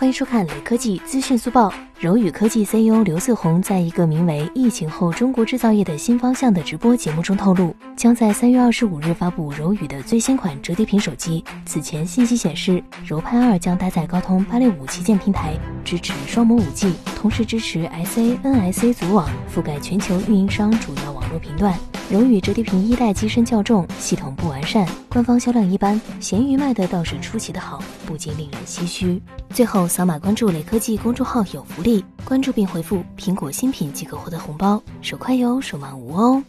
欢迎收看雷科技资讯速报。柔宇科技 CEO 刘自宏在一个名为《疫情后中国制造业的新方向》的直播节目中透露，将在三月二十五日发布柔宇的最新款折叠屏手机。此前信息显示，柔派二将搭载高通八六五旗舰平台，支持双模五 G，同时支持 SA、NSA 组网，覆盖全球运营商主要网络频段。荣宇折叠屏一代机身较重，系统不完善，官方销量一般。闲鱼卖的倒是出奇的好，不禁令人唏嘘。最后，扫码关注雷科技公众号有福利，关注并回复“苹果新品”即可获得红包，手快有，手慢无哦。